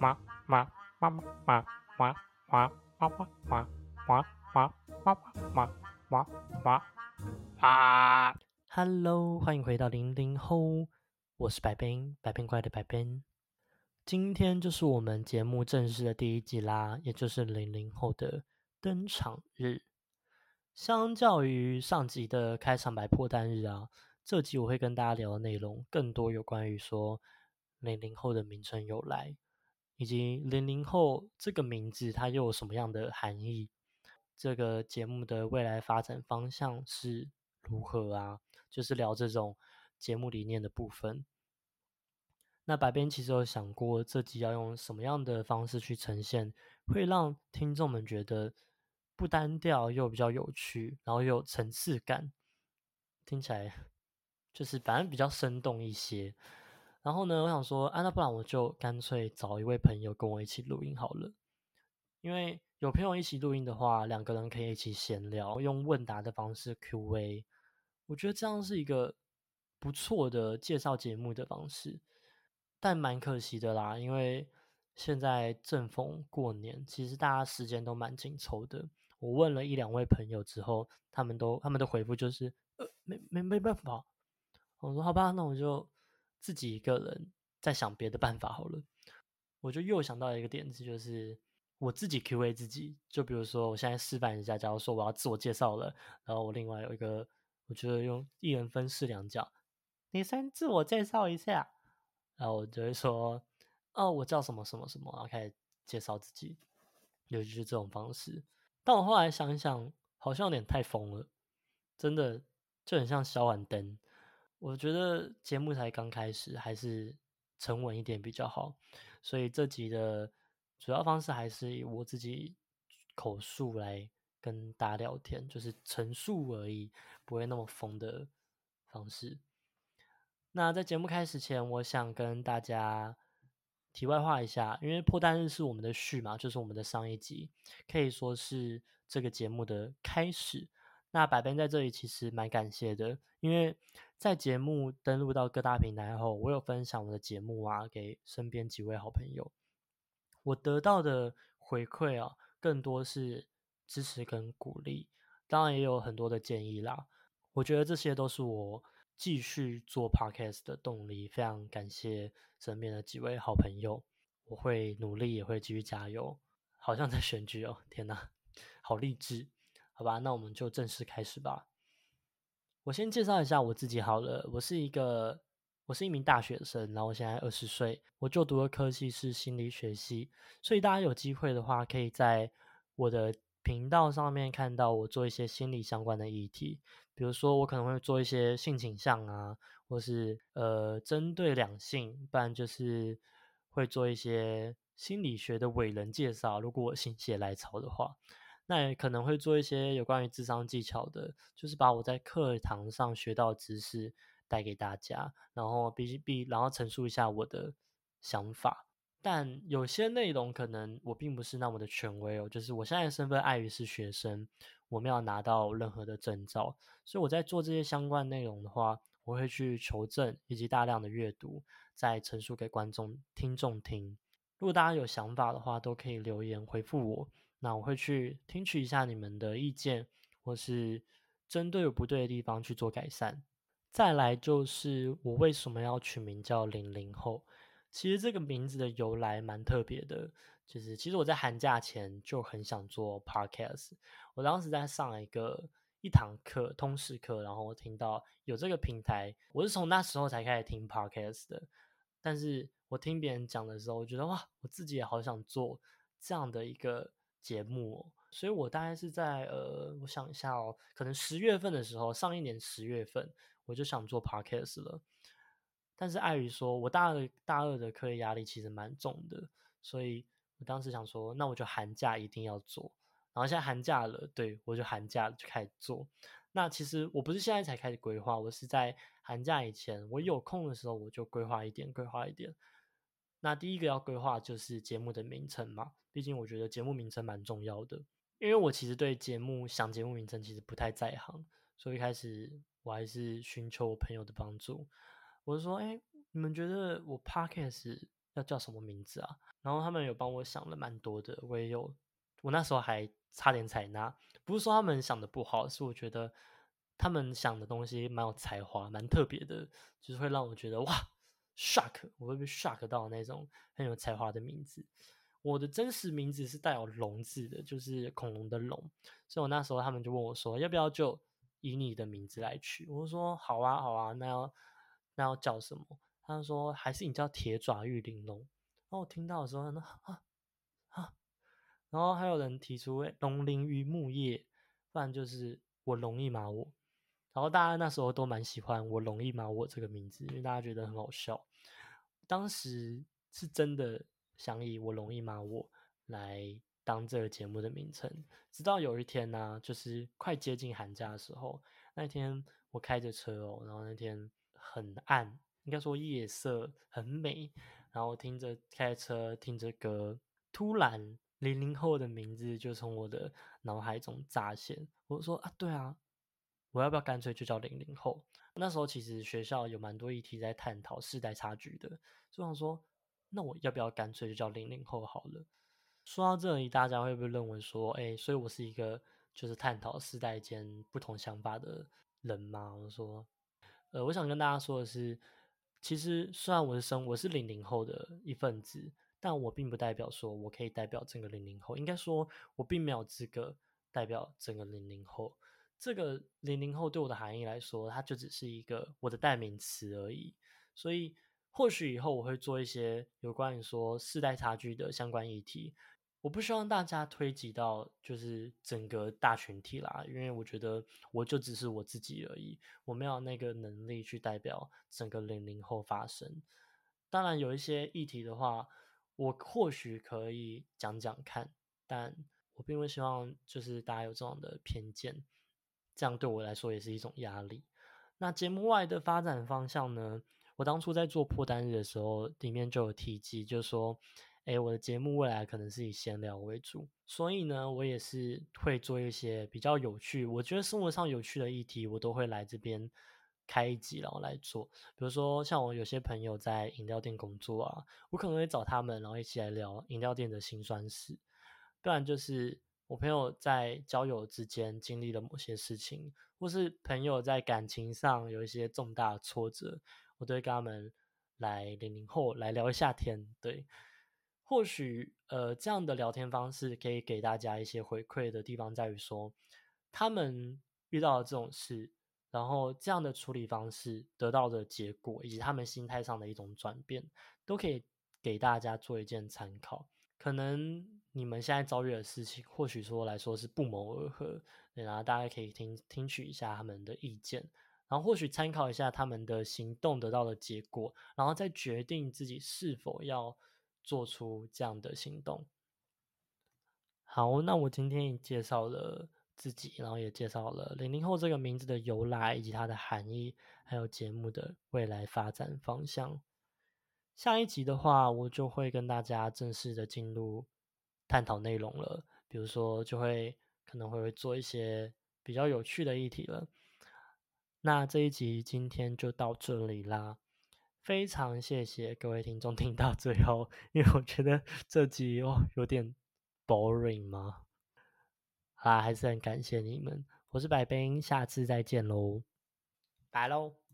哇哇哇哇哇哇哇哇哇哇哇哇哇哇哇啊！Hello，欢迎回到零零后，我是白冰，白冰怪的白冰。今天就是我们节目正式的第一集啦，也就是零零后的登场日。相较于上集的开场白破单日啊，这集我会跟大家聊的内容更多有关于说零零后的名称由来。以及零零后这个名字，它又有什么样的含义？这个节目的未来发展方向是如何啊？就是聊这种节目理念的部分。那白边其实有想过，这集要用什么样的方式去呈现，会让听众们觉得不单调又比较有趣，然后又有层次感，听起来就是反正比较生动一些。然后呢，我想说，啊，那不然我就干脆找一位朋友跟我一起录音好了。因为有朋友一起录音的话，两个人可以一起闲聊，用问答的方式 Q&A。我觉得这样是一个不错的介绍节目的方式。但蛮可惜的啦，因为现在正逢过年，其实大家时间都蛮紧凑的。我问了一两位朋友之后，他们都他们的回复就是，呃，没没没办法。我说好吧，那我就。自己一个人在想别的办法好了，我就又想到一个点子，就是我自己 Q A 自己。就比如说，我现在示范一下，假如说我要自我介绍了，然后我另外有一个，我觉得用一人分饰两角，你先自我介绍一下，然后我就会说，哦，我叫什么什么什么，然后开始介绍自己，尤其是这种方式。但我后来想一想，好像有点太疯了，真的就很像小碗灯。我觉得节目才刚开始，还是沉稳一点比较好。所以这集的主要方式还是以我自己口述来跟大家聊天，就是陈述而已，不会那么疯的方式。那在节目开始前，我想跟大家题外话一下，因为破单日是我们的序嘛，就是我们的上一集，可以说是这个节目的开始。那百边在这里其实蛮感谢的，因为在节目登录到各大平台后，我有分享我的节目啊给身边几位好朋友，我得到的回馈啊更多是支持跟鼓励，当然也有很多的建议啦。我觉得这些都是我继续做 podcast 的动力，非常感谢身边的几位好朋友，我会努力也会继续加油。好像在选举哦，天哪，好励志。好吧，那我们就正式开始吧。我先介绍一下我自己好了。我是一个，我是一名大学生，然后我现在二十岁，我就读的科系是心理学系。所以大家有机会的话，可以在我的频道上面看到我做一些心理相关的议题，比如说我可能会做一些性倾向啊，或是呃针对两性，不然就是会做一些心理学的伟人介绍。如果我心血来潮的话。那也可能会做一些有关于智商技巧的，就是把我在课堂上学到的知识带给大家，然后必须必然后陈述一下我的想法。但有些内容可能我并不是那么的权威哦，就是我现在身份碍于是学生，我没有拿到任何的证照，所以我在做这些相关内容的话，我会去求证以及大量的阅读，再陈述给观众听众听。如果大家有想法的话，都可以留言回复我。那我会去听取一下你们的意见，或是针对有不对的地方去做改善。再来就是我为什么要取名叫零零后？其实这个名字的由来蛮特别的，就是其实我在寒假前就很想做 podcast。我当时在上一个一堂课，通识课，然后我听到有这个平台，我是从那时候才开始听 podcast 的。但是我听别人讲的时候，我觉得哇，我自己也好想做这样的一个。节目，所以我大概是在呃，我想一下哦，可能十月份的时候，上一年十月份我就想做 podcast 了，但是碍于说我大二大二的课业压力其实蛮重的，所以我当时想说，那我就寒假一定要做，然后现在寒假了，对我就寒假就开始做。那其实我不是现在才开始规划，我是在寒假以前，我有空的时候我就规划一点，规划一点。那第一个要规划就是节目的名称嘛，毕竟我觉得节目名称蛮重要的。因为我其实对节目想节目名称其实不太在行，所以一开始我还是寻求我朋友的帮助。我就说：“哎，你们觉得我 podcast 要叫什么名字啊？”然后他们有帮我想了蛮多的，我也有，我那时候还差点采纳。不是说他们想的不好，是我觉得他们想的东西蛮有才华，蛮特别的，就是会让我觉得哇，shock，我会被 shock 到那种很有才华的名字。我的真实名字是带有“龙”字的，就是恐龙的“龙”，所以我那时候他们就问我说，要不要就以你的名字来取？我说好啊，好啊，那要那要叫什么？他们说还是你叫铁爪玉玲珑。然后我听到的时候，那啊啊，然后还有人提出龙鳞于木叶，不然就是我容易马我。然后大家那时候都蛮喜欢我容易马我这个名字，因为大家觉得很好笑。当时是真的。想以我容易吗？我来当这个节目的名称。直到有一天呢，就是快接近寒假的时候，那天我开着车哦，然后那天很暗，应该说夜色很美，然后听着开车听着歌，突然零零后的名字就从我的脑海中乍现。我说啊，对啊，我要不要干脆就叫零零后？那时候其实学校有蛮多议题在探讨世代差距的，所以我说。那我要不要干脆就叫零零后好了？说到这里，大家会不会认为说，哎，所以我是一个就是探讨世代间不同想法的人吗？我说，呃，我想跟大家说的是，其实虽然我是生我是零零后的一份子，但我并不代表说我可以代表整个零零后。应该说，我并没有资格代表整个零零后。这个零零后对我的含义来说，它就只是一个我的代名词而已。所以。或许以后我会做一些有关于说世代差距的相关议题，我不希望大家推及到就是整个大群体啦，因为我觉得我就只是我自己而已，我没有那个能力去代表整个零零后发声。当然有一些议题的话，我或许可以讲讲看，但我并不希望就是大家有这种的偏见，这样对我来说也是一种压力。那节目外的发展方向呢？我当初在做破单日的时候，里面就有提及，就说，哎，我的节目未来可能是以闲聊为主，所以呢，我也是会做一些比较有趣，我觉得生活上有趣的议题，我都会来这边开一集，然后来做。比如说，像我有些朋友在饮料店工作啊，我可能会找他们，然后一起来聊饮料店的辛酸史，不然就是我朋友在交友之间经历了某些事情，或是朋友在感情上有一些重大挫折。我都会跟他们来零零后来聊一下天，对，或许呃这样的聊天方式可以给大家一些回馈的地方在于说，他们遇到了这种事，然后这样的处理方式得到的结果，以及他们心态上的一种转变，都可以给大家做一件参考。可能你们现在遭遇的事情，或许说来说是不谋而合，然后大家可以听听取一下他们的意见。然后或许参考一下他们的行动得到的结果，然后再决定自己是否要做出这样的行动。好，那我今天也介绍了自己，然后也介绍了零零后这个名字的由来以及它的含义，还有节目的未来发展方向。下一集的话，我就会跟大家正式的进入探讨内容了，比如说就会可能会做一些比较有趣的议题了。那这一集今天就到这里啦，非常谢谢各位听众听到最后，因为我觉得这集哦有点 boring 吗？啊，还是很感谢你们，我是白冰，下次再见喽，拜喽。